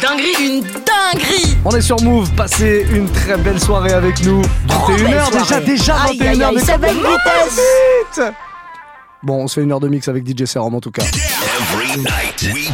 dinguerie, une dinguerie. On est sur Move, passez une très belle soirée avec nous. 21h déjà, déjà 21h de ça va vite Bon, on se fait une heure de mix avec DJ Serum en tout cas. Every night we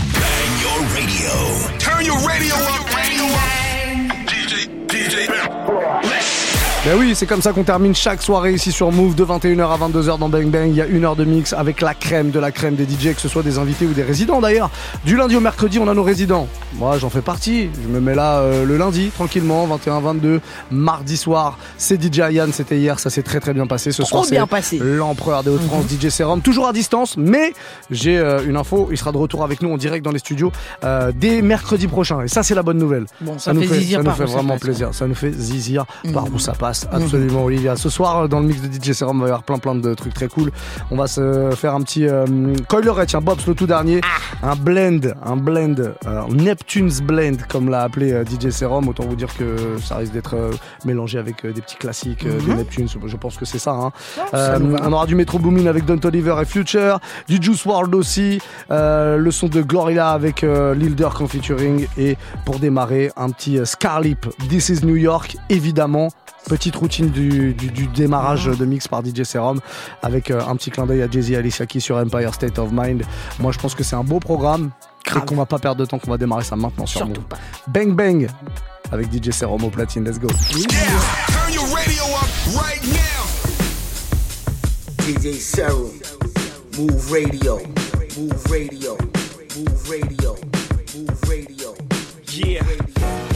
Ben oui, c'est comme ça qu'on termine chaque soirée ici sur Move de 21h à 22h dans Bang Bang. Il y a une heure de mix avec la crème de la crème des DJ, que ce soit des invités ou des résidents d'ailleurs. Du lundi au mercredi, on a nos résidents. Moi, j'en fais partie. Je me mets là euh, le lundi, tranquillement, 21-22. Mardi soir, c'est DJ Yann, c'était hier, ça s'est très très bien passé. Ce Trop soir, bien passé. l'empereur des Hauts-de-France, DJ Serum, toujours à distance, mais j'ai euh, une info, il sera de retour avec nous en direct dans les studios euh, dès mercredi prochain. Et ça, c'est la bonne nouvelle. Bon, ça nous fait ça nous vraiment Mhm. plaisir. Ça nous fait zizir par où ça passe. Absolument, Olivia. Ce soir, dans le mix de DJ Serum, il va y avoir plein plein de trucs très cool. On va se faire un petit euh, Coilerette, tiens, Bob's le tout dernier. Ah. Un blend, un blend, euh, Neptune's blend, comme l'a appelé euh, DJ Serum. Autant vous dire que ça risque d'être euh, mélangé avec euh, des petits classiques euh, de Neptune. Je pense que c'est ça. hein. Euh, on aura du Metro Boomin avec Don Oliver et Future, du Juice WRLD aussi, euh, le son de Glorilla avec euh, Lil Durk en featuring et pour démarrer un petit euh, Scarlip, This is New York évidemment. Petite routine du, du- du démarrage de mix par DJ Serum avec euh, un petit clin d'œil à Jay-Z et Alicia Keys sur Empire State of Mind. Moi je pense que c'est un beau programme et qu'on va pas perdre de temps, qu'on va démarrer ça maintenant sur Surtout Move. pas. Bang Bang avec DJ Serum au platine, let's go. Yeah, turn your radio up right now. DJ Serum, Move Radio, Move Radio, Move Radio, Move Radio. Yeah.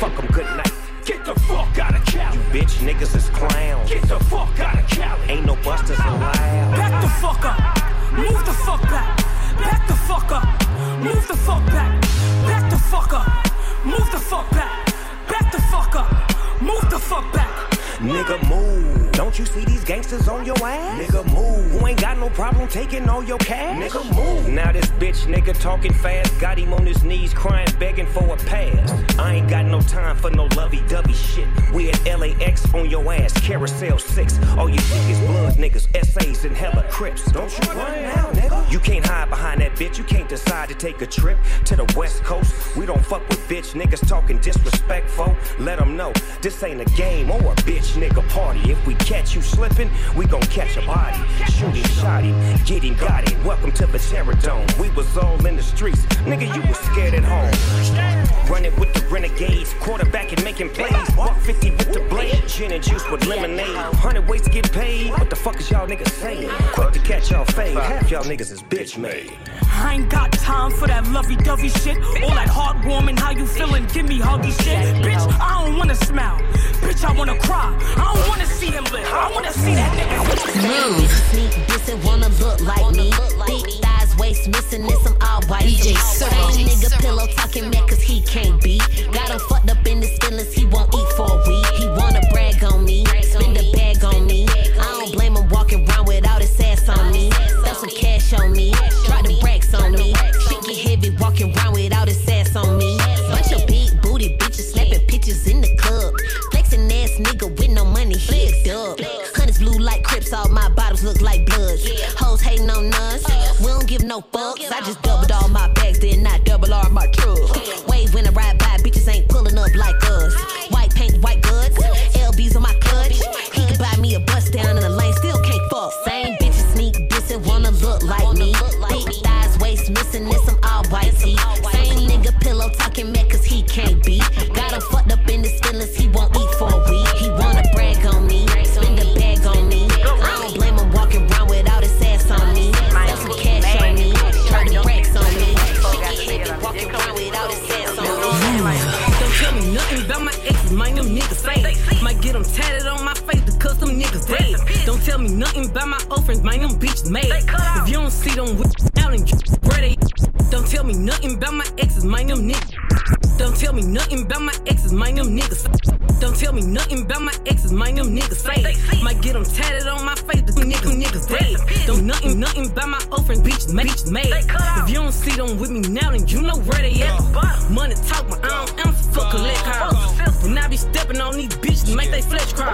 Fuck 'em, good night. Get the fuck out of Cali. You bitch niggas is clowns. Get the fuck out of Cali. Ain't no busters allowed. Back the fuck up. Move the fuck back. Back the fuck up. Move the fuck back. Back the fuck up. Move the fuck. Back Nigga, move. Don't you see these gangsters on your ass? Nigga, move. Who ain't got no problem taking all your cash? Nigga, move. Now this bitch nigga talking fast, got him on his knees crying, begging for a pass. I ain't got no time for no lovey-dovey shit. We at LAX on your ass, carousel six. All you think is blood niggas, essays and hella crips. Don't you run now, nigga. You can't hide behind that bitch. You can't decide to take a trip to the west coast. We don't fuck with bitch niggas talking disrespectful. Let them know this ain't a game or a bitch nigga party. If we catch you slipping, we gon' catch a body. Shooting, him, shot him, get him, got it. Welcome to the Terror Dome. We was all in the streets. Nigga, you was scared at home. Run Running with the renegades, quarterback and making plays. Walk 50 with the blade, gin and juice with lemonade. Hundred ways to get paid. What the fuck is y'all niggas saying? Quick to catch y'all fade. Half y'all niggas is bitch made. I ain't got time for that lovey-dovey shit. All that heartwarming, how you feeling? Give me huggy shit. Bitch, I don't wanna smile. Bitch, I wanna cry. I don't wanna see him live. I wanna see that nigga. Move. Sneak this and wanna look like me. Thick thighs, waist missing, and some all white. DJ. Same nigga pillow talking mad cause he can't beat. Got him fucked up in his feelings, he won't eat for a week. He wanna brag on me, spend a bag on me. I don't blame him walking around without his ass on me. Throw some cash on me, drop the brakes on me. Shit get heavy walking around without his ass on me. Bunch of big booty bitches snapping pictures in the club. Flexing ass nigga with no money, he a dub. Hunters blue like all my bottles look like bloods. Hoes hating on us, we don't give no fucks. I just doubled all my bags, then I double all my truck. Wave when I ride by, bitches ain't pulling up like us. White paint, white goods, me about my old friends, mind them bitches made. If you don't see them with out and they don't tell me nothing about my exes, mind them niggas. Don't tell me nothing about my exes, mind them niggas. Don't tell me nothing about my exes, mind them niggas say. Might get them tatted on my face, the niggas niggas dead. Don't nothing, nothing about my old friends, bitches made. Bitches made. If you don't see them with me now, then you know where they at. Money talk, but I don't answer for collect calls. When I be stepping on these bitches, make they flesh crawl.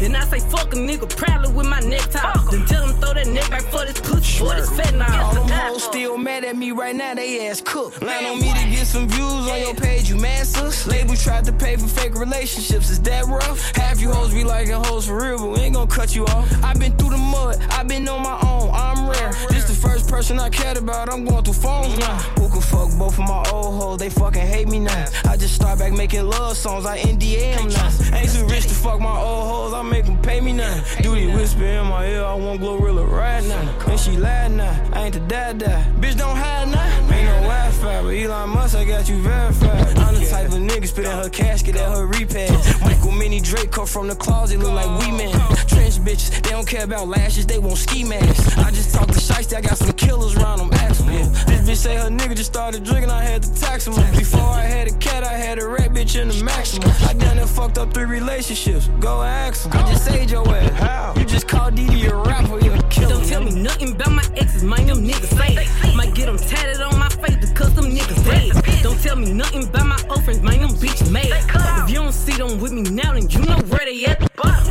Then I say fuck a nigga proudly with my necktie. Then tell them throw that neck back for this pussy, for this fat All them hoes still mad at me right now, they ass cooked. Line on me to get some views on your page, you masters. Labels tried to pay for fake relationships, is that rough? Half you hoes be liking hoes for real, but we ain't gonna cut you off. i been through the mud, i been on my own, I'm rare. This the first person I cared about, I'm going through phones now. Who can fuck both of my old hoes, they fucking hate me now. I just start back making love songs, I NDA 'em now. Ain't too rich to fuck my old hoes, I make them pay me now. Duty whisper in my ear, I want Glorilla right now. And she lied now, I ain't the dad dad. Bitch don't hide now. Ain't no Wi-Fi, but Elon Musk, I got you verified. I'm the type of nigga spit in her casket at her repass. Michael Mini Drake come from the closet, look like we man. Trench bitches, they don't care about lashes, they want ski masks. I just talk to shiesty, I got some killers around them, ask 'em, yeah. This bitch say her nigga just started drinking, I had to tax him. Before I had a cat, I had a rat bitch in the maximum. I done and fucked up three relationships, go ask 'em. I just saved your ass, how? You just called Didi a rapper, you a killer. Don't tell me nothing about my exes, mind them niggas fake. Might get them tatted on my face because them niggas dead. Don't tell me nothing about my old friends, mind them bitches made. If you don't see them with me now, then you know where they at.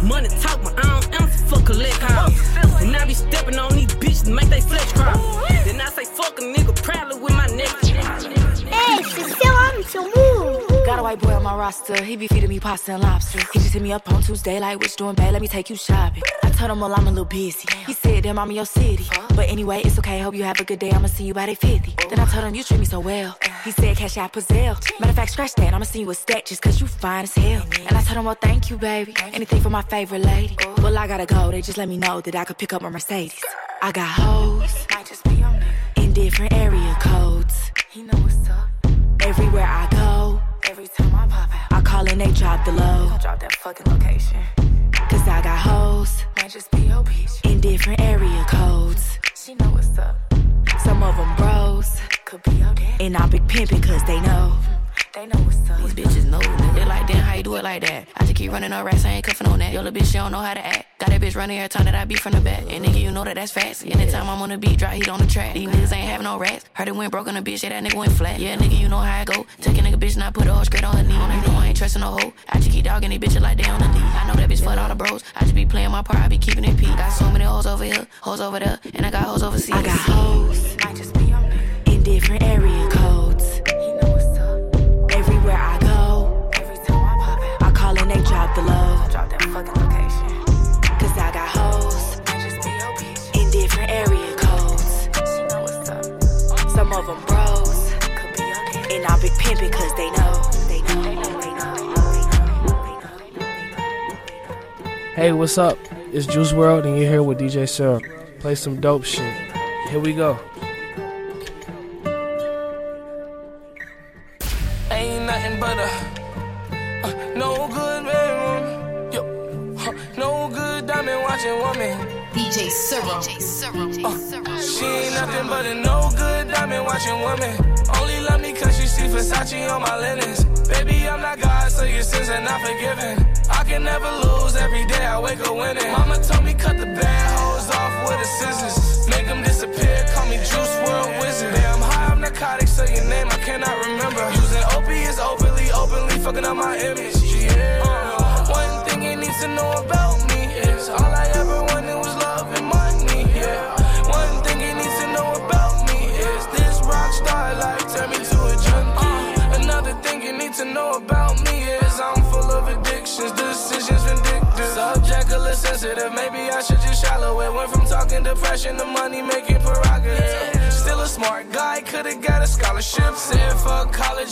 Money talk, but I don't answer. And I be stepping on these bitches, make they flesh crawl. Then I say fuck a nigga proudly with my neck. Hey, c'est Sarah sur Move. Got a white boy on my roster, he be feeding me pasta and lobster. He just hit me up on Tuesday, like, which doing bad, let me take you shopping. I told him, well, I'm a little busy. He said, damn, I'm in your city. But anyway, it's okay, hope you have a good day, I'ma see you by day 50. Then I told him, you treat me so well. He said, cash out Pazelle. Matter of fact, scratch that, I'ma see you with stack cause you fine as hell. And I told him, well, thank you, baby. Anything for my favorite lady. Well, I gotta go, they just let me know that I could pick up my Mercedes. I got hoes, in different area codes. He know what's up. Everywhere I go, every time I pop out, I call and they drop the low. Drop that fucking location. Cause I got hoes, might just be your bitch. In different area codes. She know what's up. Some of them bros, could be your dad. And I big pimpin' cause they know. They know what's up. These bitches know, nigga. They like, damn, how you do it like that? I just keep running her racks, I ain't cuffing on that. Yo, little bitch, she don't know how to act. Got that bitch running every time that I beat from the back. And nigga, you know that that's fast. Anytime I'm on the beat, drop heat on the track. These niggas ain't having no rats. Heard it went broke on the bitch, yeah, that nigga went flat. Yeah, nigga, you know how I go. Take a nigga bitch and I put a all straight on her knee. You know I ain't trusting no hoe. I just keep dogging these bitches like they on the knee. I know that bitch fuck all the bros. I just be playing my part, I be keeping it peak. Got so many hoes over here, hoes over there, and I got hoes overseas. I got hoes, what's up? It's Juice World, and you're here with DJ Serum. Play some dope shit. Here we go.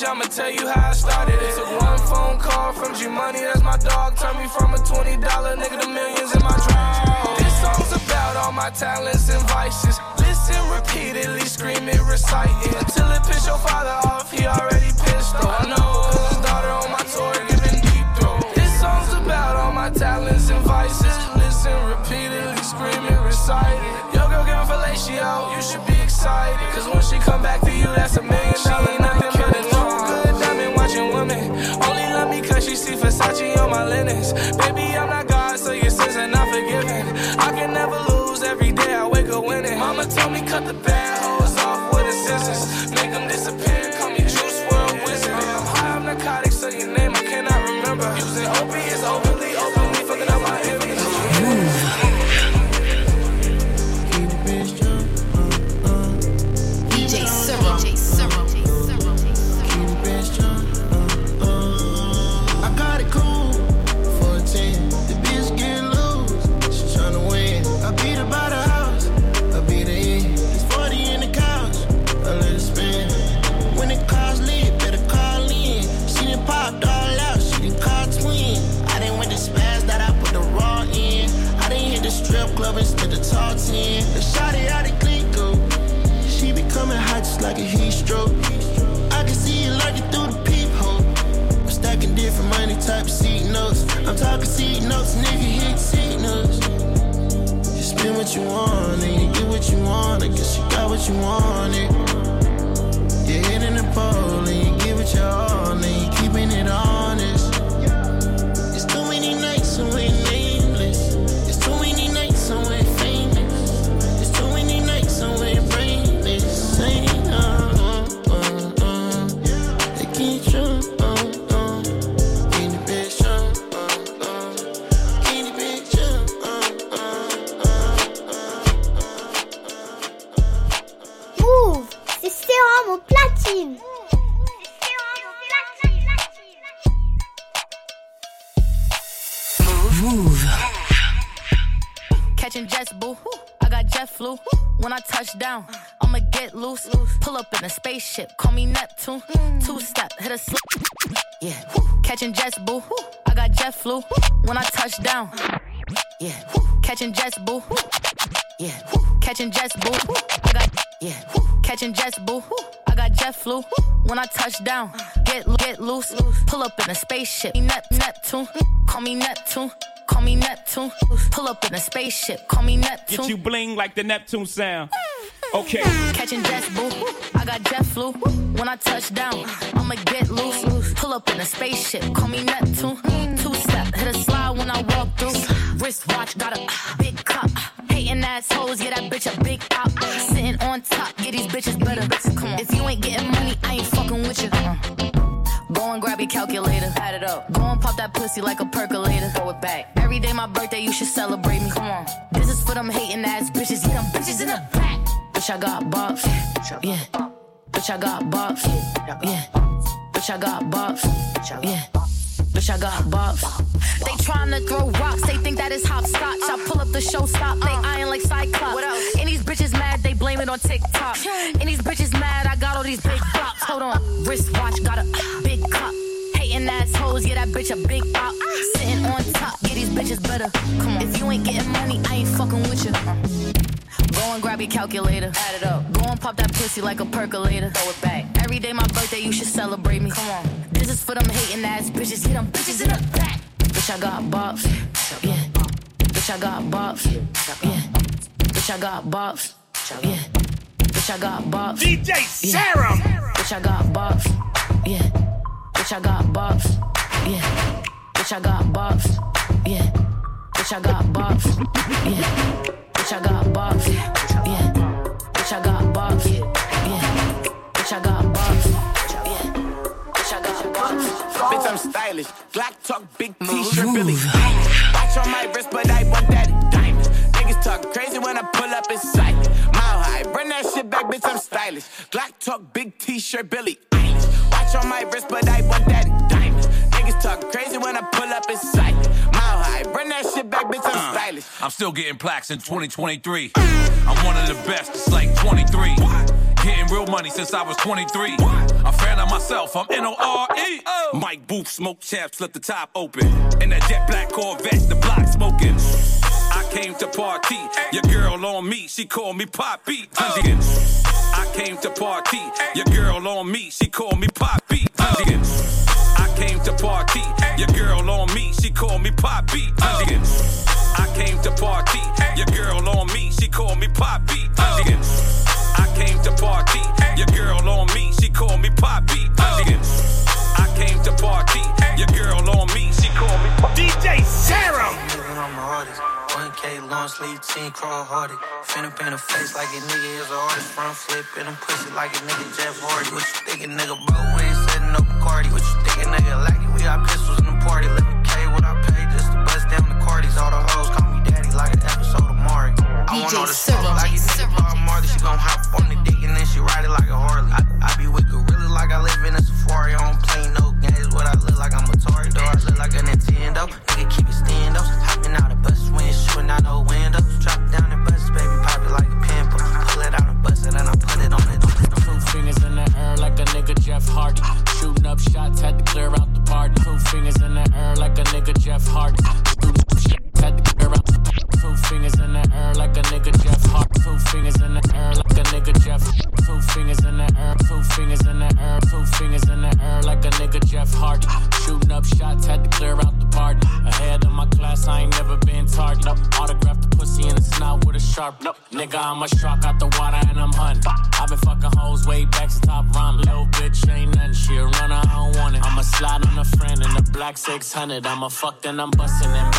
College, I'ma tell you how I started it. Took one phone call from G Money, that's my dog. Turned me from a $20 nigga to millions in my draw. This song's about all my talents and vices. Listen repeatedly, scream it, recite it. Until it piss your father off, he already pissed off. I know his daughter on my tour giving deep throat. This song's about all my talents and vices. Listen repeatedly, scream it, recite it. Yo, girl, girl, fellatio, you should be excited. Cause when she come back to you, that's a million Catching jets, boo. I got jet flu. When I touch down, I'ma get loose. Pull up in a spaceship, call me Neptune. Two step, hit a slip. Yeah. Catching jets, boo. I got jet flu. When I touch down, yeah. Catching jets, boo. Yeah. Catching jets, boo. I got yeah. Catching jets, boo. I got jet flu. When I touch down, get get loose. Pull up in a spaceship, Nep- Neptune. Call me Neptune. Call me Neptune. Pull up in a spaceship. Call me Neptune. Get you bling like the Neptune sound. Mm-hmm. Okay. Catching jets, boo. I got jet flu. When I touch down, I'ma get loose. Pull up in a spaceship. Call me Neptune. Two step, hit a slide when I walk through. Wristwatch, got a big cup. Hating assholes, get that bitch a big out. Sitting on top, get these bitches better. Come on. If you ain't getting money, I ain't fucking with you. Your calculator. Add it up. Go and pop that pussy like a percolator. Throw it back. Every day my birthday, you should celebrate me. Come on. This is for them hating ass bitches. Get them bitches in the back. Bitch, I got bops. Yeah. Bitch, I got bops. Yeah. Bitch, I got bops. Yeah. Bitch, I got bops. They tryna throw rocks, they think that is hopscotch. I pull up the show stop, they uh. eyeing like Cyclops. What else? And these bitches mad, they blame it on TikTok. And these bitches mad, I got all these big blocks. Hold on, wristwatch, got a big cup. Hating assholes, yeah, that bitch a big op. Sitting on top, yeah, these bitches better. Come on, if you ain't getting money, I ain't fucking with you. Go and grab your calculator, add it up. Go and pop that pussy like a percolator. Throw it back. Every day my birthday, you should celebrate me. Come on, this is for them hating ass bitches. Hit them bitches in the back. Bitch, I got bops. Yeah. Bitch, I got bops. Yeah. Bitch, I got bops. Yeah. Bitch, I got bops. DJ Sarah. Bitch, I got bops. Yeah. Bitch, I got bops. Yeah. Bitch, I got bops. Yeah. Bitch, I got bops. Yeah. Bitch, I got bops. Yeah. Bitch, I got bops. Yeah. Bitch, I got bops. Yeah. Bitch, I got bops. Bitch, I'm stylish. Glock talk, big t-shirt, Billy. Watch on my wrist, but I want that diamond. Niggas talk crazy when I pull up in sight. Mile high, run that shit back, bitch, I'm stylish. Glock talk, big t-shirt, Billy. Eilish. Watch on my wrist, but I want that diamond. Niggas talk crazy when I pull up in sight. Mile high, run that shit back, bitch, I'm uh, stylish. I'm still getting plaques in 2023. I'm one of the best, it's like 23. Getting real money since I was 23. A fan of myself, I'm N O R E. Mike Booth, smoke chaps, left the top open. In that jet black Corvette, the block smoking. Came to party, your girl on me, she called me Poppy. I came to party, your girl on me, she called me Poppy. I came to party, your girl on me, she called me Poppy. I came to party, your girl on me, she called me Poppy. I came to party, your girl on me, she called me Poppy. I came to party, long sleeve, team crawl hardy. Finna paint a face like a nigga is an artist. Front flip and I'm pussy like a nigga Jeff Hardy. What you thinking, nigga, bro? We ain't setting up a party. What you thinking, nigga? Lucky we got pistols in the party. Let me K what I paid just to bust down the Cardis. All the hoes call me daddy like an episode of Mari. I want all the smoke like it nigga Bob Marley. She gon' hop on the dick and then she ride it like a Harley. I, I be with gorillas like I live in a safari. I don't play no games. What I look 600. I'm a fuck, then I'm bustin' and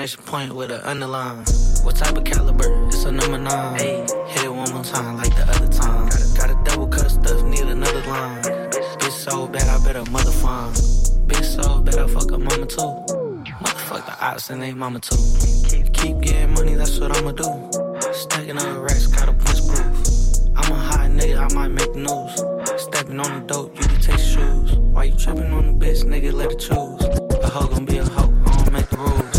Exclamation point with an underline. What type of caliber? It's a number nine. Hey. Hit it one more time like the other time. Got a double cut stuff, need another line. Bitch so bad, I bet her mother fine. Bitch so bad, I fuck her mama too. Motherfuck the ops and they mama too. Keep, keep getting money, that's what I'ma do. Stacking up racks, got a punch proof. I'm a hot nigga, I might make news. Stepping on the dope, you can take shoes. Why you tripping on the bitch, nigga? Let her choose. A hoe gon' be a hoe, I don't make the rules.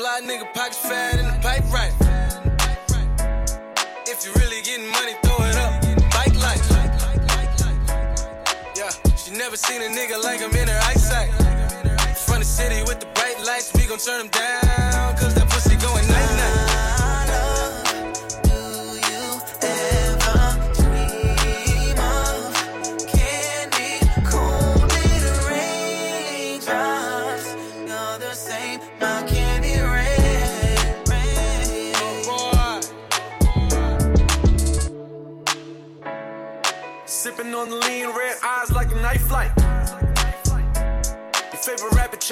Fly nigga, pockets fat and the pipe right. If you really getting money, throw it up. Bike life. Yeah, she never seen a nigga like him in her eyesight. Front of city with the bright lights, we gon' turn them down.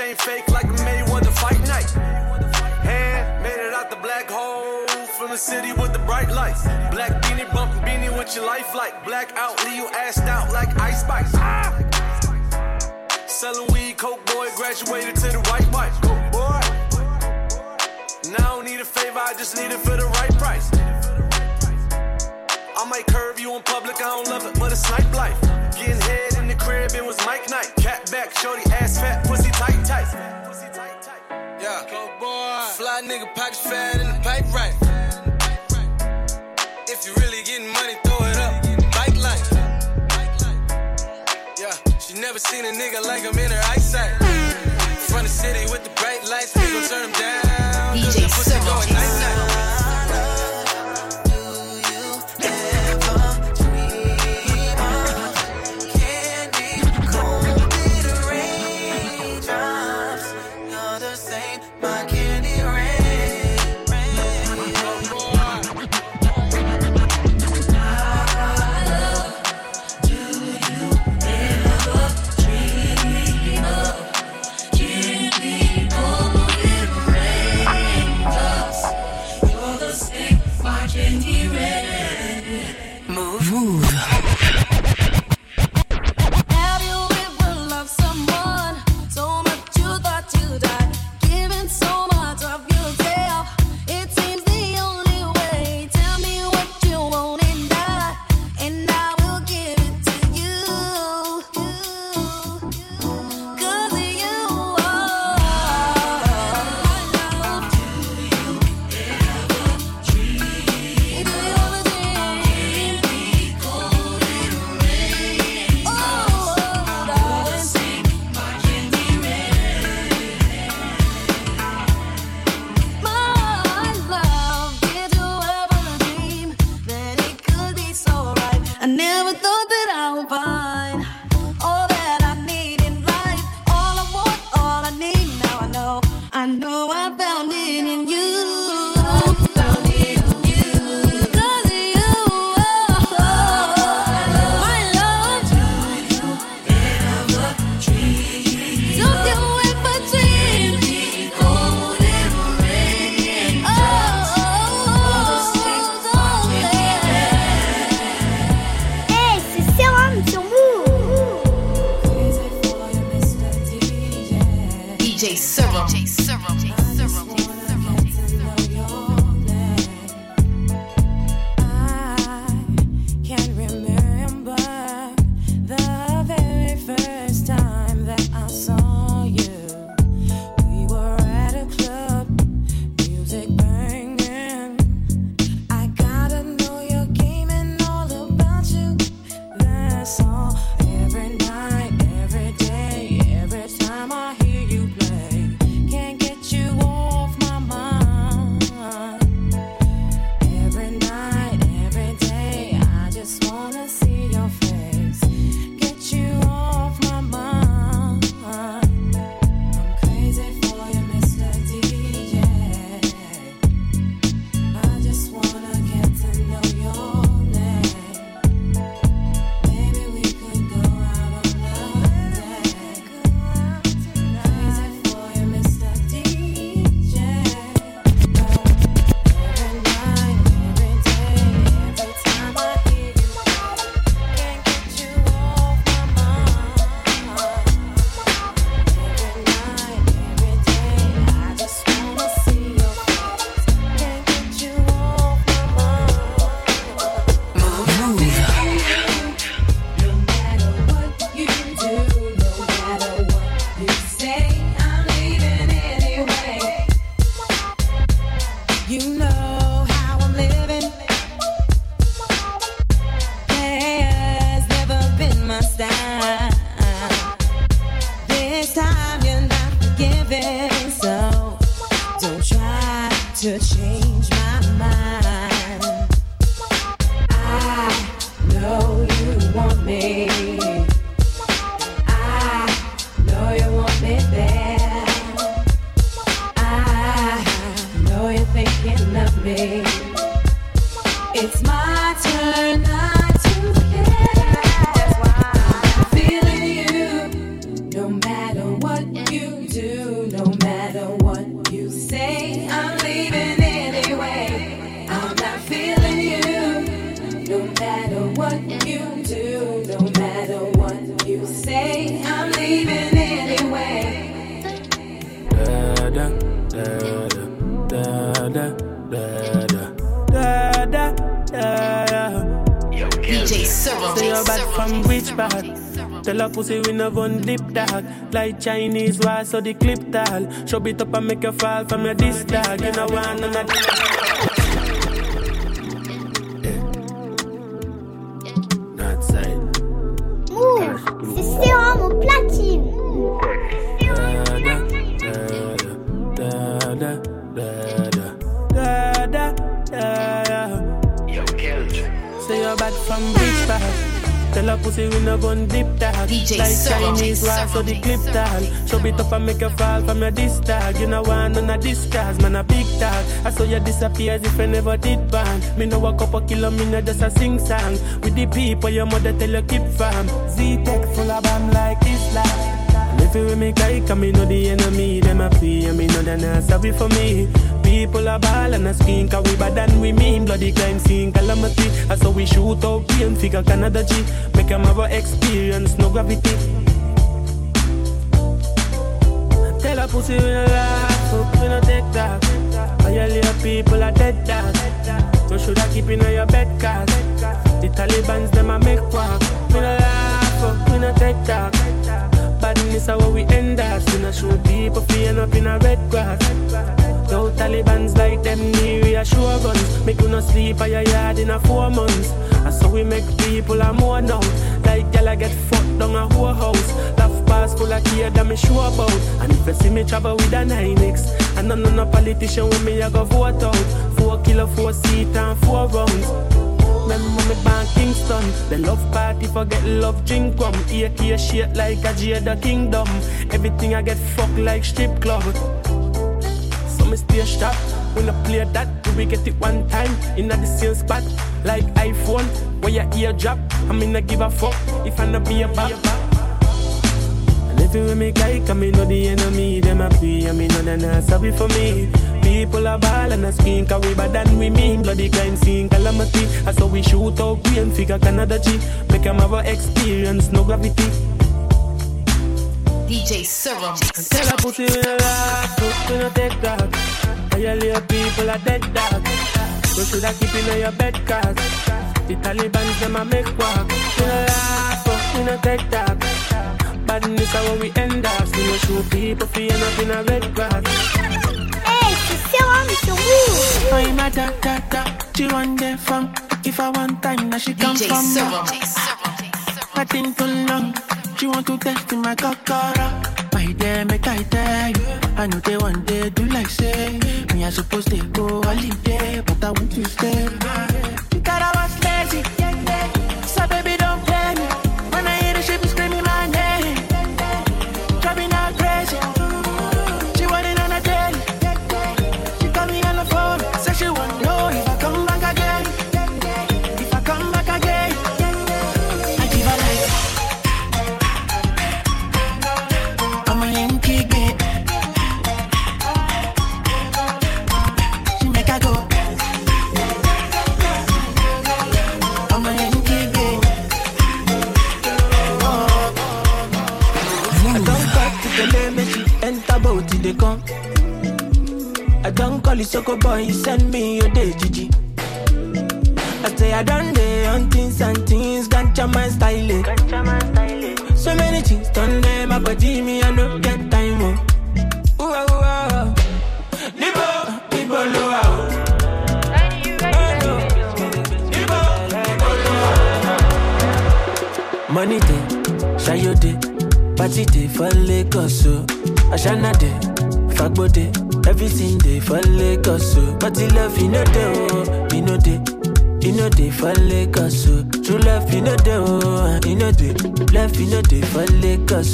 Chain fake like a Mayweather fight night. Hand made it out the black hole from the city with the bright lights. Black beanie bumping beanie with your life like black out, leave you assed out like ice spice. Ah! Selling weed, coke boy, graduated to the white pipe. Coke boy. Now I don't need a favor, I just need it for the right price. I might curve you in public, I don't love it, but it's night life. Getting head in the crib, it was Mike night. Cat back, shorty ass fat. Yeah. Fly nigga, pockets fat and the pipe right. If you really getting money, throw it up. Bike life. Yeah, she never seen a nigga like him in her eyesight. Front of city with the matter what you do, no matter what you say, I'm leaving anyway. I'm not feeling you. No matter what you do, no matter what you say, I'm leaving anyway. Da da da da da da da da da da. DJ Cyril. Say you're back from which part? Tell her pussy we never one dip dog. Like Chinese why so the clip tall. Show it up and make you fall from your disc dog. You know one and a Pussy we no gun dip dog DJ Like Cyril. Chinese why so the clip tall. Show it up and make you fall from your disc dog You know one none of this cars, man a big dog I saw you disappear as if I never did bang. Me know a couple kilo, me know just a sing song. With the people your mother tell you keep farm Z-Tech full of bam like Islam if you with me like, I me know the enemy, them a pay, and me know they not sorry for me. People are ball and a skin, cause we bad than we mean. Bloody crime scene, calamity. I saw we shoot out pain, figure Canada G. Make them have a experience, no gravity. Tell a pussy we no laugh, up, we no take that. All your little people are dead dog. You shoulda keep in your bed, cause the Taliban's them a make walk. We no laugh, up, we no take that. Badness is how we end up. We no show people feeling up in a red grass. Though Taliban's like them need reassure guns. Make you no sleep at your yard in a four months. And so we make people a more now. Like gyal a get fucked down a whole house. Laugh pass full of care that me sure about. And if you see me travel with a 9X, and none no politician with me I go vote out. Four kilo, four seat and four rounds. Remember me born Kingston The love party forget love drink rum AK shit like a Jada Kingdom Everything I get fucked like strip club stay sharp When I play that do we get it one time In the same spot Like iPhone Where your ear drop I mean I give a fuck If I not be a bop and if you with me like, I me know the enemy, them a pray, I me know they not sorry for me. People are ball and a skin, cause we bad than we mean. Bloody crime scene, calamity. I saw we shoot out green figure Canada G. Make them have a experience, no gravity. DJ Serum. Tell her pussy in a rock, pussy in a TikTok. Tell your little people a dead dog. You shoulda keep in your bed, cause the Taliban's them a make work. In a rock, pussy in a TikTok. Badness is how we end up. See no show people fear nothing a red grass. Hey, on it's a woo. Oh, da da da, she want them from. If I want time, now she come from. Nothing too long. She want to test in my cockara. My day, make I tell you. I know they one day do like say. Me, I supposed to go holiday, but I want to stay. You thought I was lazy. I don't call you Soko boy, you send me your day, Gigi. I say I done day on things and things, ganja man style it. So many things done there, my body me I no get time oh. Ooh, ah, ooh. Libo, libo, oh. Money day, shy your day. Party day for Lagos, so Ashana day, Fagbo day, everything day for Lagos, so Party love, you know oh, you know day. You know they so True love, you they, oh, you know they Love, you know they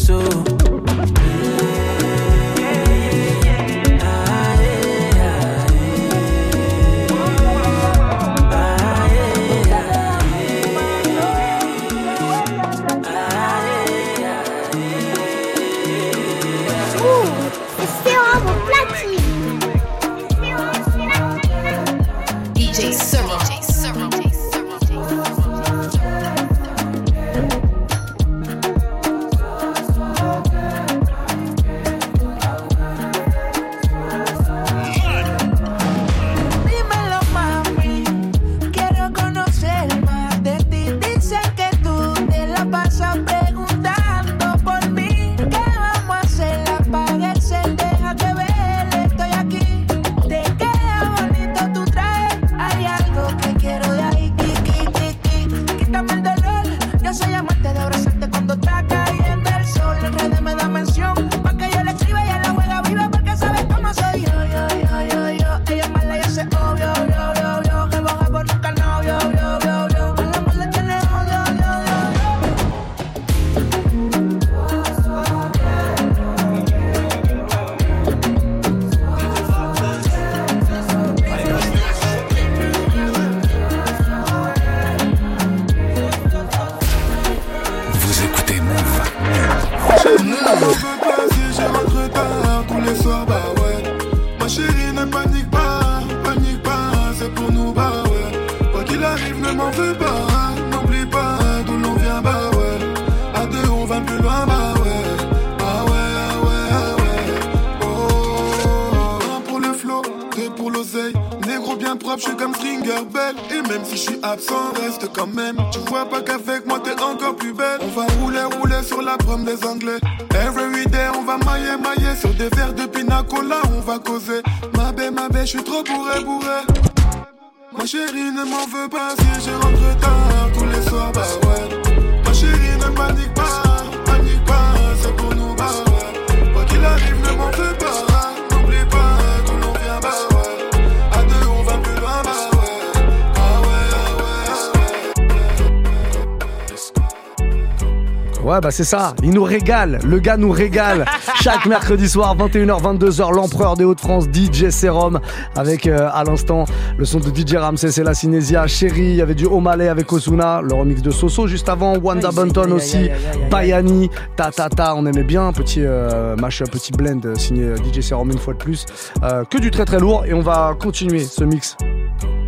so Ouh, そやもったの ne m'en veut pas si je rentre tard tous les soirs, bah ouais. Ma chérie ne panique pas, panique pas, c'est pour nous, bah ouais. Quoi qu'il arrive, ne m'en veux pas, n'oublie pas d'où l'on vient, bah ouais. À deux, on va plus loin, bah ouais. Ah ouais, ah ouais, ah ouais. Ouais, bah c'est ça. Il nous régale. Le gars nous régale. Chaque mercredi soir, 21h, 22h, l'empereur des Hauts-de-France, DJ Serum, avec euh, à l'instant le son de DJ Ramsey, c'est la Cinésia. Chérie, il y avait du O'Malley avec Osuna, le remix de Soso juste avant. Wanda Bunton aussi, Bayani, Ta Ta Ta. On aimait bien. Petit euh, mashup, petit blend euh, signé euh, DJ Serum une fois de plus. Euh, que du très très lourd. Et on va continuer ce mix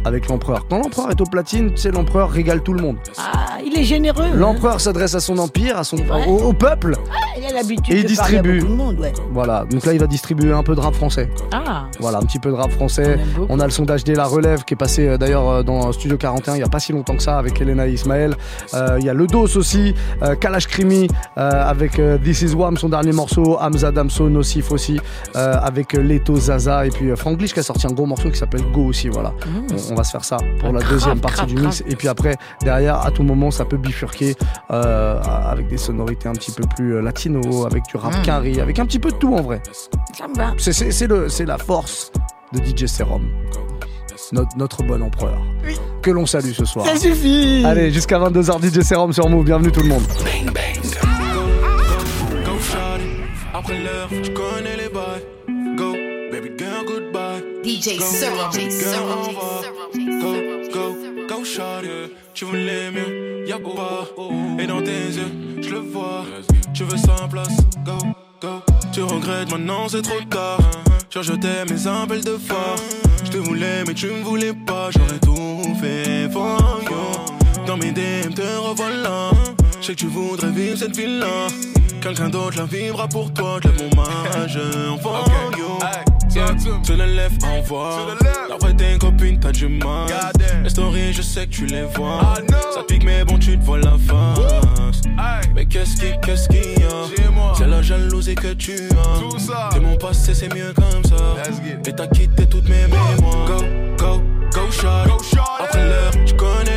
avec l'empereur. Quand l'empereur est au platine, tu sais, l'empereur régale tout le monde. Ah, il est généreux. L'empereur s'adresse à son empire, à son, au, au peuple. Ah, il a l'habitude Et il de distribue. monde, ouais. Voilà, donc là il va distribuer un peu de rap français. Ah. Voilà, un petit peu de rap français. On, a le sondage des La Relève qui est passé euh, d'ailleurs euh, dans Studio 41 il n'y a pas si longtemps que ça avec Elena et Ismaël. Euh, Il y a Le Dos aussi, euh, Kalash Krimi euh, avec This Is Wham, son dernier morceau, Hamza Damso, Nocif aussi, avec Leto Zaza et puis Frank Glitch qui a sorti un gros morceau qui s'appelle Go aussi. Voilà, on, on va se faire ça pour la grave, deuxième partie du mix. Et puis après, derrière, à tout moment, ça peut bifurquer euh, avec des sonorités un petit peu plus euh, latino, avec du rap Mm. carré, avec un petit peu de tout en vrai. Ça me va. C'est- la force de DJ Serum. Notre, notre bon empereur. Que l'on salue ce soir. Ça suffit. Allez, jusqu'à 22h, DJ Serum sur Move. Bienvenue tout le monde. Go shawty, après l'heure, tu connais les bails. Go, baby girl, goodbye. DJ Go, Serum. DJ Serum. Go, go, go shawty, tu voulais mieux, y'a pas. Et dans tes yeux, je le vois. Tu veux sans place, go, go. Tu regrettes maintenant, c'est trop tard. J'ai rejeté mes appels de phare. Je te voulais, mais tu me voulais pas. J'aurais tout fait for you. Dans mes DM, te revoilà. Je sais que tu voudrais vivre cette vie-là. Quelqu'un d'autre la vivra pour toi. Je lève mon mage en for you. Tu le lèves, envoie. D'après tes copines, t'as du mal. Les stories, je sais que tu les vois. Ça pique, mais bon, tu te vois la face. Mais qu'est-ce qui, qu'est-ce qu'il y a? C'est la jalousie que tu as. C'est mon passé, c'est mieux comme ça. Et t'as quitté toutes mes mémoires. Go, go, go, shot. Après l'heure, tu connais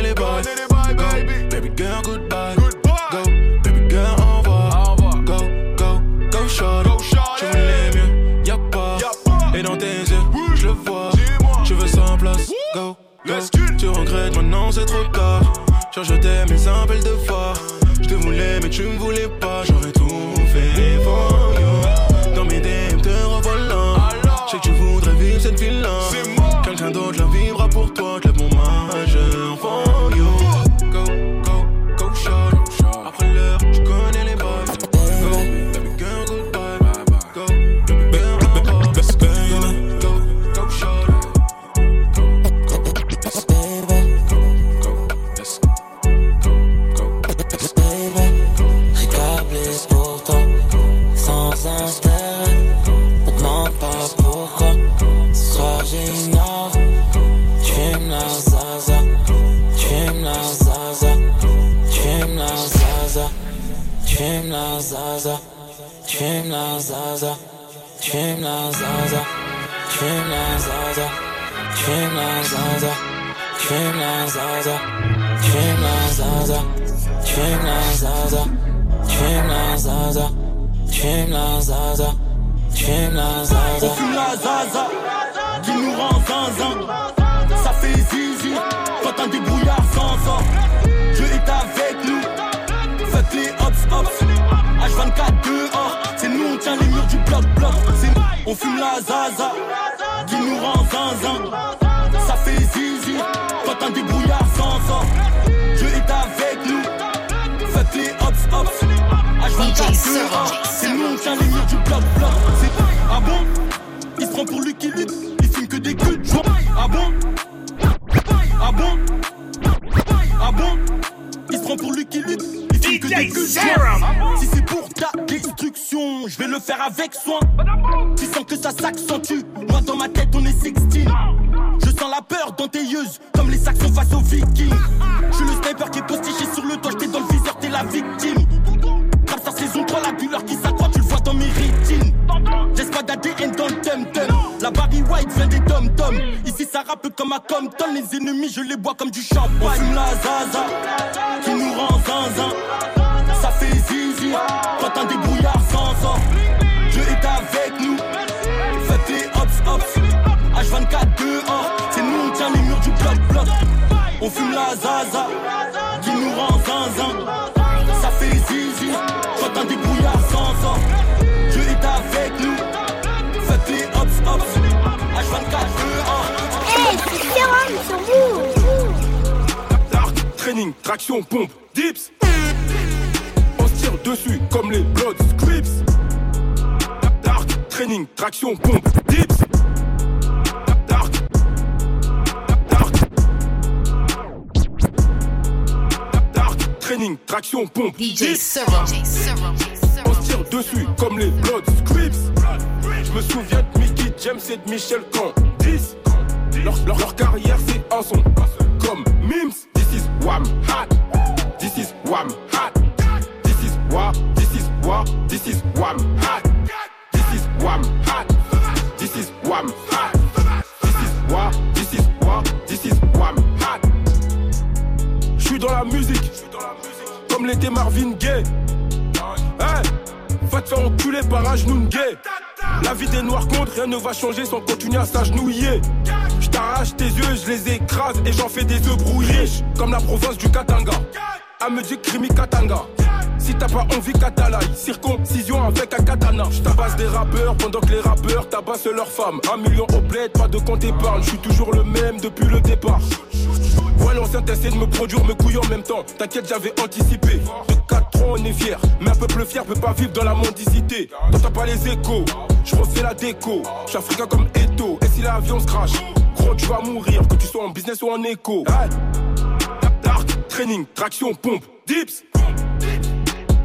Genre je t'aimais un de devoir Je te voulais mais tu me voulais pas. Zaza, qui nous rend zinzin. Ça fait zizi, quand un débrouillard s'en sort. Dieu est avec nous, faites les hops hops. H24 dehors, c'est nous on tient les murs du bloc bloc. C'est ah bon? Il se prend pour lui qui lutte, il filme que des queues de. Ah bon? Ah bon? Ah bon? Il se prend pour lui qui lutte, il filme que des queues de. Si c'est pour destruction, je vais le faire avec soin. Tu sens que ça s'accentue, moi dans ma tête on est 16. Je sens la peur dans tes yeux, comme les Saxons face aux Vikings. Je suis le sniper qui est postiché sur le toit, t'es dans le viseur, t'es la victime. Comme sa saison 3, la douleur qui s'accroît, tu le vois dans mes rétines. Laisse pas d'ADN dans le tum-tum. La Barry White vient des tom-tom. Ici, ça rappe comme à Compton. Les ennemis, je les bois comme du champagne. On fume la Zaza, qui nous rend zinzin. Ça fait zizi, On fume la Zaza, qui nous rend zinzin. Ça fait zizi, quand un débrouillard s'en sort. Dieu est avec nous, faites les hops hops. H24 dehors. Hey, c'est sur vous. Dark, training, traction, pompe, dips. On se tire dessus comme les Blood Scripts. Dark, training, traction, pompe, training, traction, pompe, DJ. Serum. On se tire dessus comme les Blood Scripts. Je me souviens de Mickey James et de Michel Candice. Leur, leur, leur carrière c'est un son comme Mims. This is Wham Hot. This is Wham Hot. This is Wham. This is Wham. This is Wham Hot. This is Wham Hot. This is Wham Hot. This is Wham. This is Wham. Dans la musique. Comme l'était Marvin Gaye. Hey, va te faire enculer par Ajnoun Gay. La vie des noirs contre, rien ne va changer sans continuer à s'agenouiller. Je t'arrache tes yeux, je les écrase et j'en fais des œufs brouillés. Comme la province du Katanga. À me dire Krimi Katanga. Si t'as pas envie Katalaï, circoncision avec un katana. Je tabasse des rappeurs pendant que les rappeurs tabassent leurs femmes. Un million au bled, pas de compte épargne. Je suis toujours le même depuis le départ. Ouais, l'ancien t'essaie de me produire, me couiller en même temps. T'inquiète, j'avais anticipé. De 4 ans, on est fier. Mais un peuple fier peut pas vivre dans la mendicité. T'entends pas les échos, je refais la déco. Je suis africain comme Eto. Et si l'avion se crache, gros, tu vas mourir. Que tu sois en business ou en écho. Dark, training, traction, pompe, dips.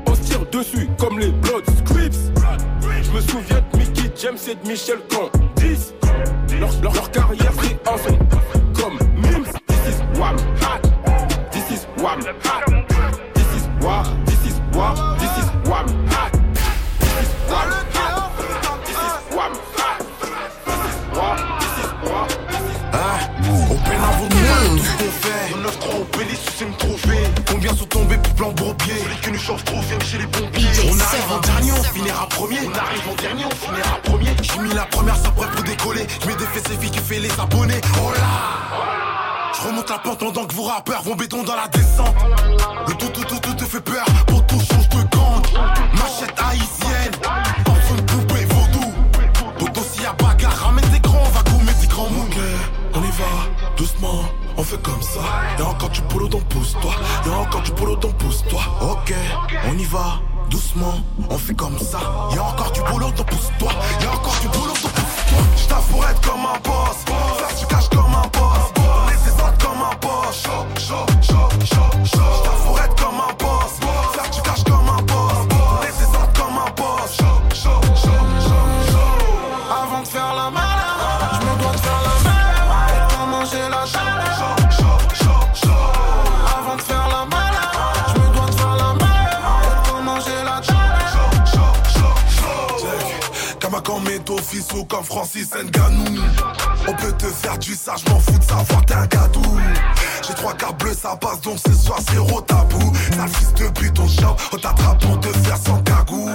On se tire dessus comme les Blood Scripts. Je me souviens de Mickey James et de Michel Candice. Leur, leur, leur carrière, c'est comme Wham Hot. This is Wham Hot. This is Wham. This is Wham. This is Wham Hot. This is Wham Hot. This is Wham Hot. This is Wham. This is Wham. Au peine de nous, tout ce qu'on fait. 9-3 au Pélis, c'est me trouver. Combien sont tombés pour plan bourbier Celui qui nous change trop vient chez les pompiers. On arrive en dernier, on finira premier. On arrive en dernier, on finira premier. J'ai mis la première, ça prête pour décoller. Je mets des fesses et filles qui fait les abonnés. Oh là Je remonte la pente pendant que vos rappeurs vont béton dans la descente. Le tout, tout, tout, tout te fait peur, pour tout change de gang. Machette haïtienne, parfum poupée vaudou. Dodo s'il y a bagarre, ramène des grands, va gommer des grands moules. Ok, on y va, doucement. On fait comme ça, y'a encore du polo donc pousse-toi, y'a encore du polo donc pousse-toi. Ok, on y va, doucement, on fait comme ça, y'a encore du boulot donc pousse-toi, y'a encore du boulot donc pousse-toi. J't'avoue pour être comme un boss, faire du cash comme Chaud, chaud, chaud, chaud, chaud. Comme un boss, faire du cash comme un boss, laisser ça comme un boss. Chaud, chaud, chaud, chaud, chaud. Avant de faire la malade, j'me dois faire la malade, et pas manger la chaleur. Avant de faire la malade, je me dois de faire la malade. Pour manger la Check. Kamakan Meto, Fissou comme Francis Nganou. On peut te faire du ça, je m'en fous de savoir t'es un gadou. J'ai trois cartes bleues, ça passe donc ce soir zéro tabou. Sale fils de but, on chante, on t'attrape pour te faire sans cagoule.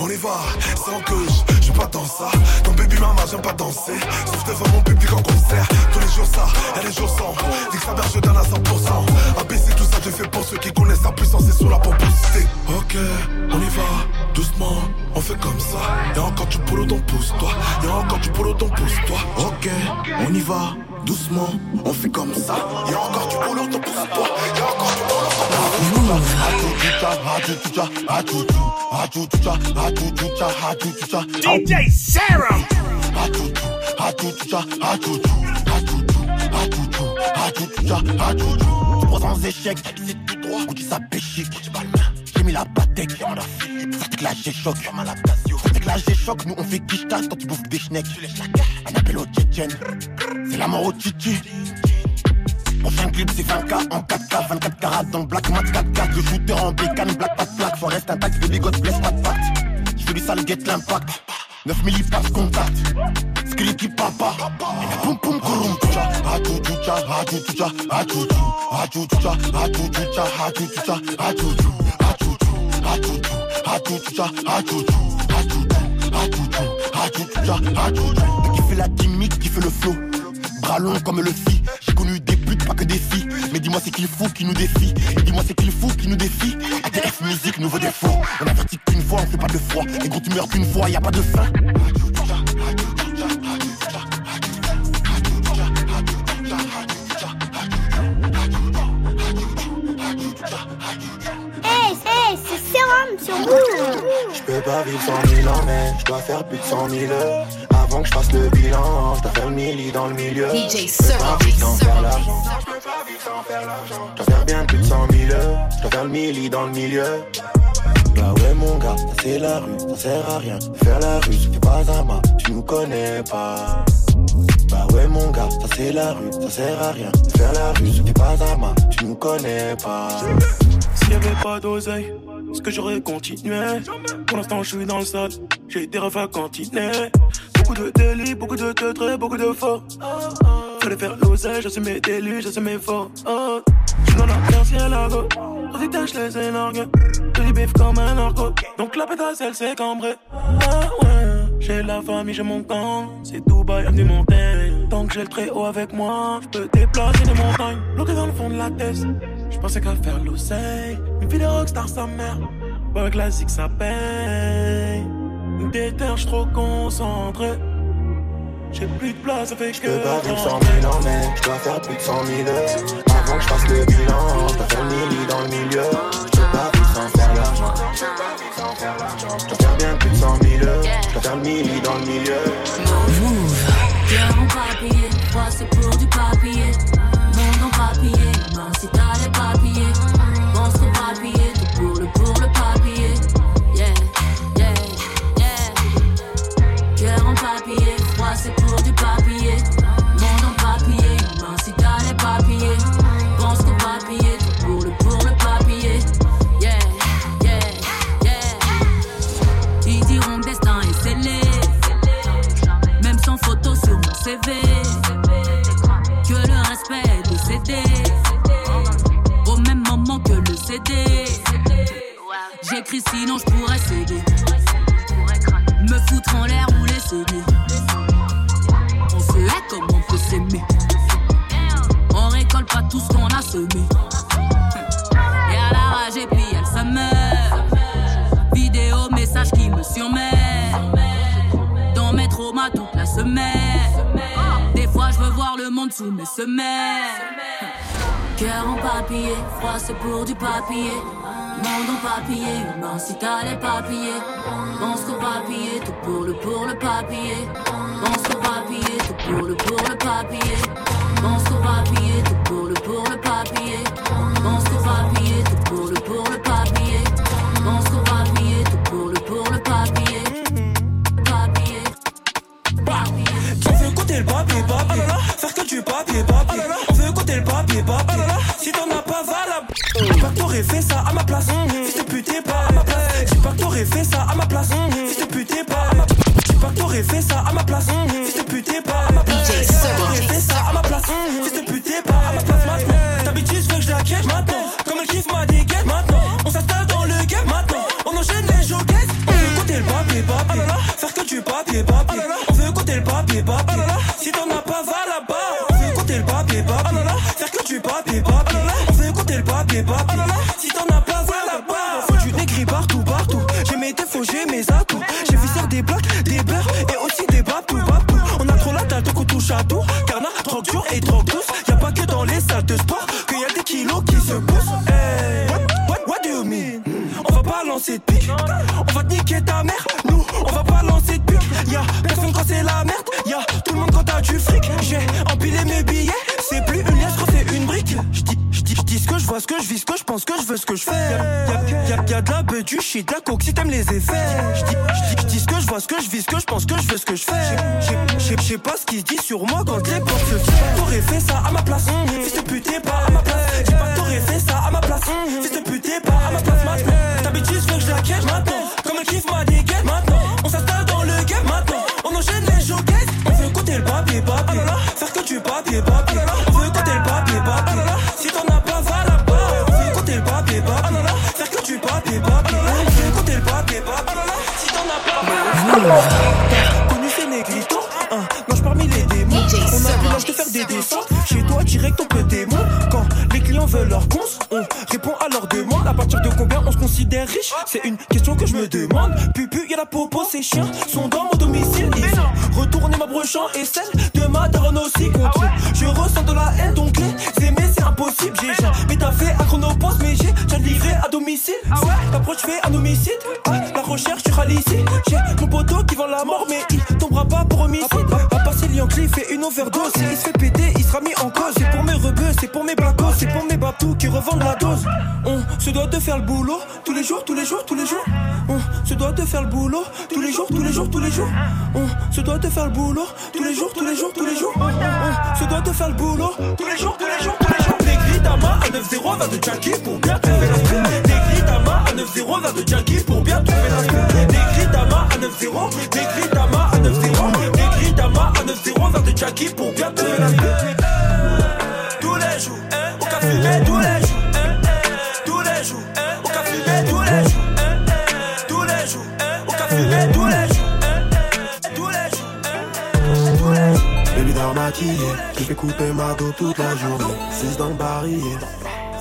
On y va, sans que je suis pas dans ça. Ton baby mama, j'aime pas danser. Sauf devant mon public en concert. Tous les jours ça, et les jours sans. Dis que mère, je donne à 100%. Abaisser tout ça, je fais pour ceux qui connaissent sa puissance et sous la publicité. Ok, on y va, doucement, on fait comme ça. Y'a encore du boulot, donc pousse-toi. Y'a encore du boulot, donc pousse-toi. Ok, on y va, doucement, on fait comme ça. Y'a encore du boulot, donc pousse-toi. Y'a encore du boulot, DJ Serum. Tu prends sans échec, c'est tout droit, ou tu ça péchique. J'ai mis la patek, ça que là j'ai choc, ça que là j'ai choc, nous on fait quiche quand tu bouffes des schnecks. Un appel au Tchétchène, c'est la mort au Titi. Prochain clip c'est 20K en 4K, 24 carats dans le black mat 4K, le shooter en bécane, black pas de plaque, faut rester intact, le bigot blesse pas de pacte. Je fais du sale get l'impact, 9 millipass contact, skilly papa, poum poum kouroum tcha, hatu tcha, hatu tcha, hatu tcha, tcha, hatu tcha, hatu tcha, qui fait la gimmick, qui fait le flow. Bras long comme le fi, j'ai connu des putes, pas que des filles. Mais dis-moi c'est qu'il faut qui nous défie. Et dis-moi c'est qu'il faut qui nous défie. ATF musique, nouveau défaut. On avertit qu'une fois, on fait pas deux fois. Et gros, tu meurs qu'une fois, y a pas de fin. Sur. Je peux pas vivre sans mille ans, mais je dois faire plus de 100 000 heures. Avant que je fasse le bilan, je dois faire le milli dans le milieu. DJ Je peux pas vivre sans faire l'argent. Je dois faire bien plus de 100 000 heures. Je dois faire le milli dans le milieu. Bah ouais mon gars, ça c'est la rue, ça sert à rien. Faire la rue, c'est pas un tu nous connais pas. Bah ouais mon gars, ça c'est la rue, ça sert à rien. Faire la rue, c'est pas un tu nous connais pas. S'il y avait pas d'oseille, est-ce que j'aurais continué Pour l'instant, je suis dans le sol, j'ai été refait cantiner. Beaucoup de délits, beaucoup de très beaucoup de faux. Fallait faire l'oseille, sais mes délits, sais mes faux. Oh. Je suis dans la tertiaire lago, on détache les énorgues. Je les bif comme un narco, donc la pétasse elle s'est cambrée. Ah j'ai la famille, j'ai mon camp, c'est Dubaï, avenue Montaigne. Tant que j'ai le très haut avec moi, je peux déplacer des montagnes. Bloqué dans le fond de la tête, je pensais qu'à faire l'oseille. Une vie de rockstar sa mère, ouais classique ça paye. Déter, j'suis trop concentré. J'ai plus de place avec Je peux pas vivre sans mille ans, mais je dois faire plus de 100 000 heures. Avant que je fasse le bilan, je dois faire le milli dans le milieu. Je peux pas vivre sans faire l'argent. Je dois faire bien plus de 100 000 heures. Je dois faire le milli dans le milieu. Tiens mon papier, toi c'est pour du papier. Papier. Si t'en as pas, va là-bas. Faut du négri partout, partout. J'ai mes défauts, j'ai mes atouts. J'ai vu des blocs, des beurres et aussi des babous, babous. On a trop la tête qu'on touche à tout. Carnat, drogue dure et drogue douce. Y'a pas que dans les salles de sport qu'il y a des kilos qui se poussent. What, what, what do you mean? On va pas lancer de pique. On va te niquer ta mère. Pense, que je veux, ce que je fais. Y'a, y'a, y'a de la beuh, du shit, de la coke si t'aimes les effets. J'dis, j'dis ce que je vois, ce que je vis, ce que je pense, que je veux, ce que je fais. J'ai- J'ai pas ce qui se dit sur moi quand les portes se. T'aurais fait ça à ma place. Fils de pute, pas à ma place. J'ai pas t'aurais fait ça à ma place. Fils de pute, pas à ma place là-bas. Connu c'est négrito. Hein, nage parmi les démons. On a l'âge de faire des descentes. Chez toi, direct, on peut démon. Quand les clients veulent leur cons, on répond à leurs demandes. À partir de combien on se considère riche? C'est une question que je me demande. Pupu, y'a la popo, ces chiens sont dans mon domicile. Ils retourner ma brochant et celle de ma daronne aussi contre. Je ressens de la haine, donc les aimer, c'est impossible. J'ai jamais taffé à chronopost, mais j'ai déjà livré à domicile. T'approches, fais un homicide. Ah. J'ai mon poteau qui vend la mort, mais il tombera pas pour homicide. À passer Yankee, fait une overdose. Il se fait péter, il sera mis en cause. C'est pour mes rebeux, c'est pour mes blacos, c'est pour mes batous qui revendent la dose. On se doit de faire le boulot tous les jours, tous les jours, tous les jours. On se doit de faire le boulot tous les jours, tous les jours, tous les jours. On se doit de faire le boulot tous les jours, tous les jours, tous les jours. On se doit de faire le boulot tous les jours, tous les jours, tous les jours. Grilles d'Ama à 9-0 va de Jackie pour bien trouver la grilles d'Ama à 9-0 va de Jackie pour bien trouver la 9-0, les grilles d'Ama à 9-0, les grilles d'Ama à 9-0 va de Jackie pour bien trouver la. Tous les jours, au café fumer tous les jours. Tous les jours, au café tous les jours. Tous les jours, au café fumer tous les jours. Tous les jours, tous les jours. Baby dans maquillé, je vais couper ma go toute la journée. 6 dans le barillet.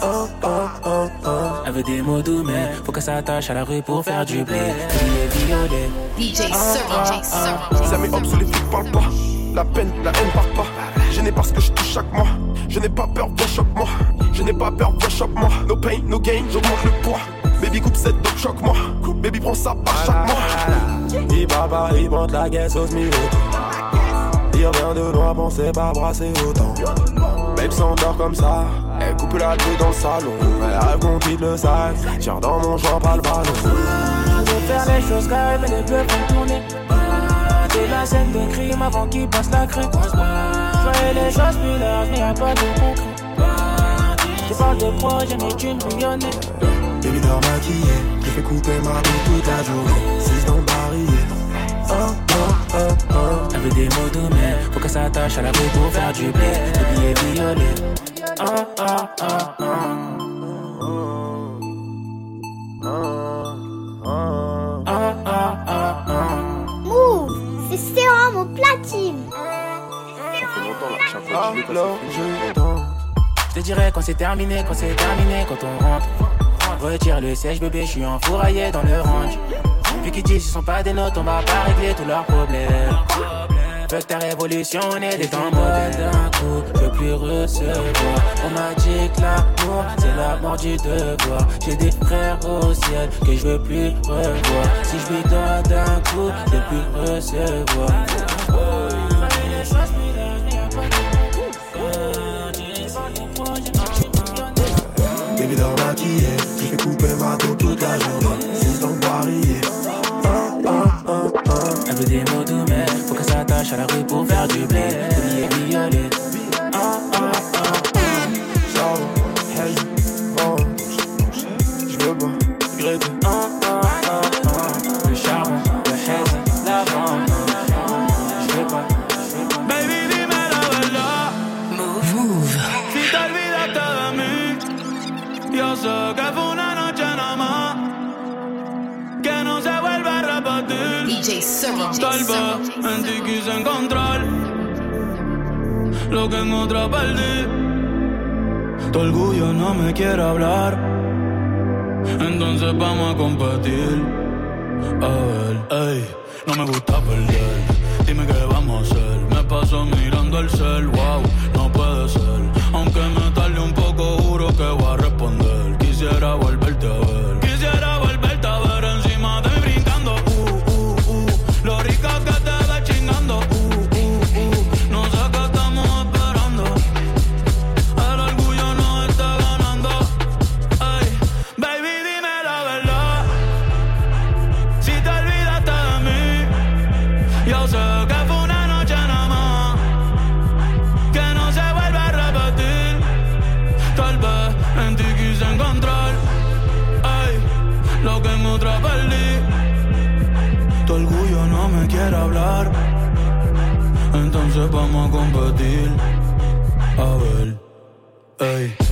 Oh, oh, oh, oh. Elle veut des mots doux, mais faut qu'elle s'attache à la rue pour faire du blé. Violet. DJ Servo. Les amis hommes sous les flics parlent pas. La peine, la haine part pas. Je n'ai pas ce que je touche chaque mois. Je n'ai pas peur, viens choque-moi. Je n'ai pas peur, viens choque-moi. No pain, no gain, j'augmente le poids. Baby coupe cette dope, choque-moi. Baby prends ça par chaque mois. Il papa, il monte la caisse au smic Il revient de loin, pensez pas brasser autant. Babe s'endort comme ça, elle coupe la queue dans le salon. Elle rêve qu'on quitte le sac, tire dans mon joint, pas le ballon. Faire les choses carrées, mais les bleus vont tourner. C'est la scène de crime avant qu'il passe la crème. Je les choses plus larges, mais y'a pas de concret. Je parle de projet, mais tu me millionnaire. Baby dort maquillé, je fais couper ma go toute la journée. 6 dans le barillet. Oh, oh, oh, oh. Veut des mots doux, mais faut qu'elle s'attache à la rue pour faire du blé. Le billet violet. Oh, oh, oh, oh. Oh, platine. Je te dirais quand c'est terminé, quand c'est terminé, quand on rentre. Retire le sèche bébé, je suis enfouraillé dans le range. Vu qu'ils disent ce sont pas des notes, on va pas régler tous leurs problèmes. Fuck ta révolution, on des temps modernes. D'un coup, je veux plus recevoir. On m'a dit que l'amour, c'est la mort du devoir. J'ai des frères au ciel que je veux plus revoir. Si je lui donne d'un coup, je veux plus recevoir. Baby dans ma qui fait couper ma dent toute la journée. C'est dans Paris. Elle veut des mots doux, mais faut qu'elle s'attache à la rue pour faire du blé. Oublier, violer. Tal vez en ti quise encontrar lo que en otra perdí. Tu orgullo no me quiere hablar, entonces vamos a competir. A ver, ey, no me gusta perder. Dime qué vamos a hacer. Me paso mirando el cel, wow, no puede ser. Aunque me tarde un poco, juro que voy a responder. Quisiera volver Yo sé que fue una noche nada más, que no se vuelve a repetir. Tal vez en ti quise encontrar ey, lo que en otra perdí. Tu orgullo no me quiere hablar, entonces vamos a competir. A ver, ey.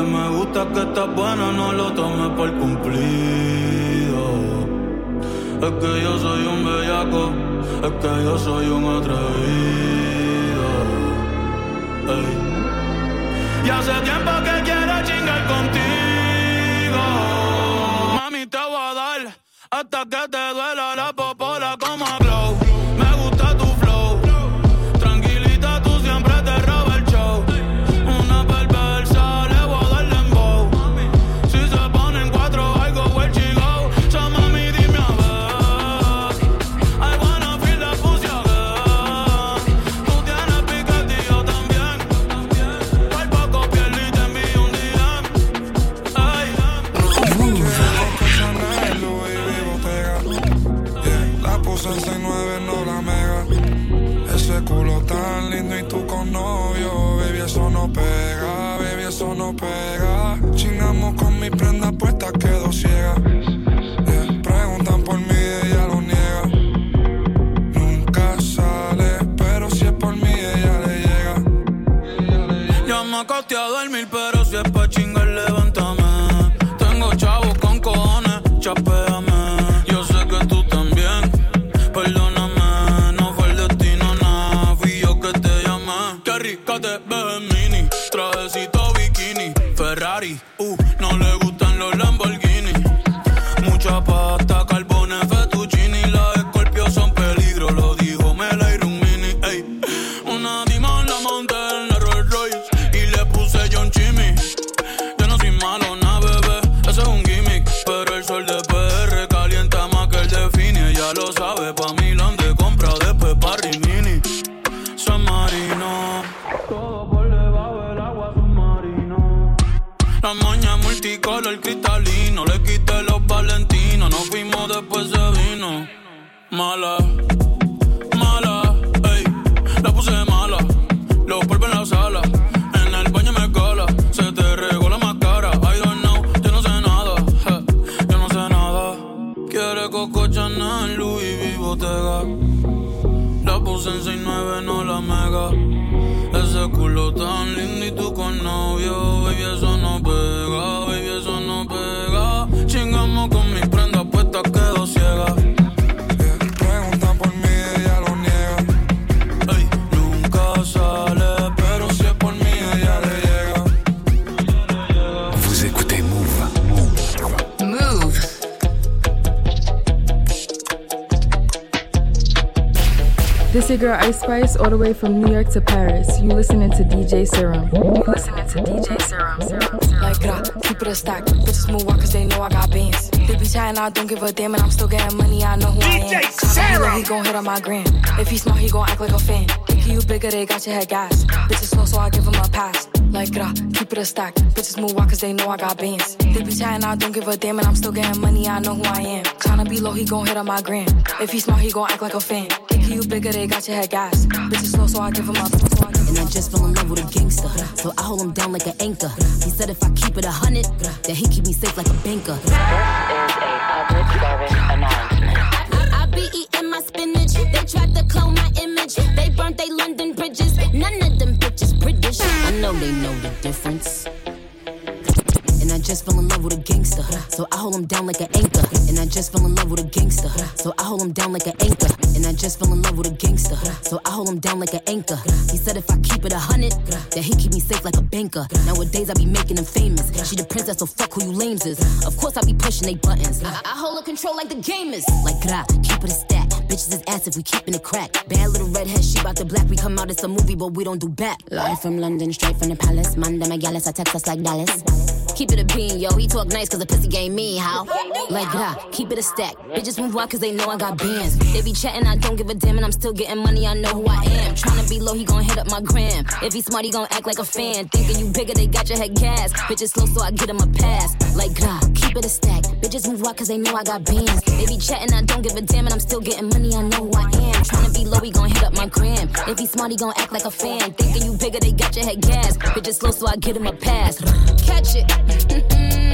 que me gusta que estás buena, no lo tomes por cumplido. Es que yo soy un bellaco, es que yo soy un atrevido. Y hace tiempo que quiero chingar contigo. Mami, te voy a dar hasta que te duela la te a dormir, pero si es pa' chingar way from New York to Paris. You listening to DJ Serum. You listening to DJ Serum. Serum. Like, grah, keep it a stack. Bitches move on cause they know I got bands. They be chatting, I don't give a damn, and I'm still getting money, I know who I am. Sarah. He gon' hit on my gram. If he smart, he gon' act like a fan. Think you bigger, they got your head gas. Bitches slow, so I give him a pass. Like, grah, keep it a stack. Bitches move on cause they know I got bands. They be chatting, I don't give a damn, and I'm still getting money, I know who I am. Tryna be low, he gon' hit on my gram. If he smart, he gon' act like a fan. Think you bigger, they got your head gas. Bitches slow, so I give him a so I And I just fell in love with a gangster. So I hold him down like an anchor. He said if I keep it a hundred, that he keep me safe like a banker. I be eating spinach. They tried to clone my image. They burnt they London bridges. None of them bitches British. I know they know the difference. And I just fell in love with a gangster. So I hold him down like an anchor. And I just fell in love with a gangster. So I hold him down like an anchor. And I just fell in love with a gangster. So I hold him down like an anchor. He said if I keep it a hundred, that he keep me safe like a banker. Nowadays I be making him famous. She the princess, so fuck who you lames is. Of course I be pushing they buttons. I, I hold her control like the game is. Like keep it a stack. Bitches is ass if we keepin' it crack. Bad little redhead, she bout the black. We come out, it's a movie, but we don't do back. Live from London, straight from the palace. Manda Megalis, I text us like Dallas. Keep it a bean, yo. He talk nice cause the pussy game mean, how? Like, gra, keep it a stack. Bitches move on cause they know I got bands. They be chatting, I don't give a damn, and I'm still getting money, I know who I am. Tryna be low, he gon' hit up my gram. If he smart, he gon' act like a fan. Thinking you bigger, they got your head gas. Bitches slow, so I get him a pass. Like, gra, keep it a stack. Bitches move on cause they know I got bands. They be chatting, I don't give a damn, and I'm still getting money, I know who I am. Tryna be low, he gon' hit up my gram. If he smart, he gon' act like a fan. Thinking you bigger, they got your head gas. Bitches slow, so I get him a pass. Catch it. Mm-mm.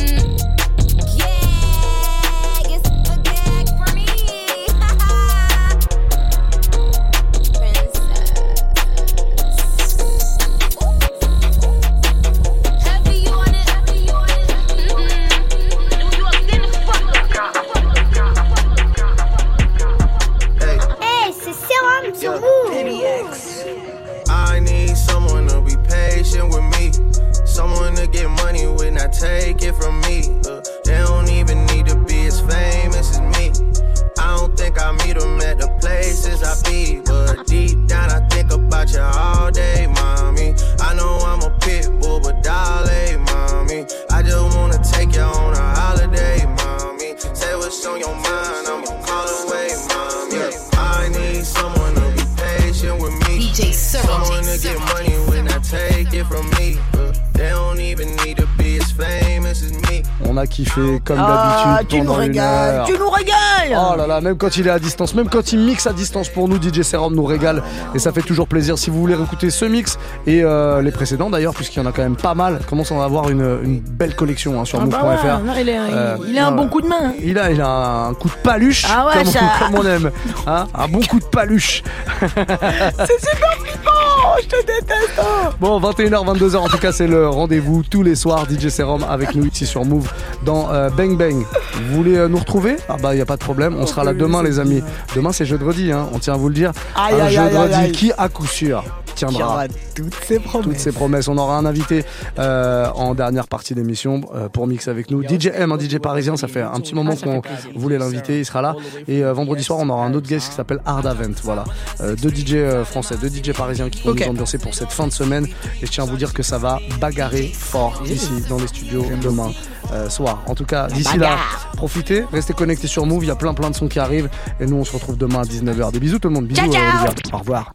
Me. On a kiffé comme Ah, d'habitude tu nous pendant régales, tu nous régales. Oh là là, même quand il est à distance, même quand il mixe à distance pour nous, DJ Serum nous régale et ça fait toujours plaisir. Si vous voulez écouter ce mix et euh, les précédents d'ailleurs, puisqu'il y en a quand même pas mal, commence à avoir une, une belle collection hein, sur Ah bah ouais, il, Euh, il a un bon coup de main. hein. Il a, il a un coup de paluche, Ah ouais, comme, ça- on, comme on aime. Hein un bon coup de paluche. C'est super je te déteste. hein. Bon, 21h, 22h, en tout cas, c'est le rendez-vous tous les soirs. DJ Serum avec nous ici sur Move dans euh, Bang Bang. Vous voulez euh, nous retrouver? Ah bah, il n'y a pas de problème. On sera là demain, les amis. Demain, c'est jeudi, hein. on tient à vous le dire. Aïe, un aïe, aïe, jeudi aïe, aïe. qui, à coup sûr, tiendra. toutes ses promesses. Toutes ses promesses. On aura un invité euh, en dernière partie d'émission euh, pour mixer avec nous. DJ M, un DJ parisien, ça fait un petit moment qu'on voulait l'inviter, il sera là. Et euh, vendredi soir, on aura un autre guest qui s'appelle Hard Event. Voilà. Deux DJ français, deux DJ parisiens qui vont nous ambiancer pour cette fin de semaine. Et je tiens à vous dire que ça va bagarrer fort ici dans les studios demain euh, soir. En tout cas, d'ici là, profitez, restez connectés sur Move. Il y a plein plein de sons qui arrivent. Et nous, on se retrouve demain à 19h. Des bisous tout le monde. Bisous, Ciao. Au revoir.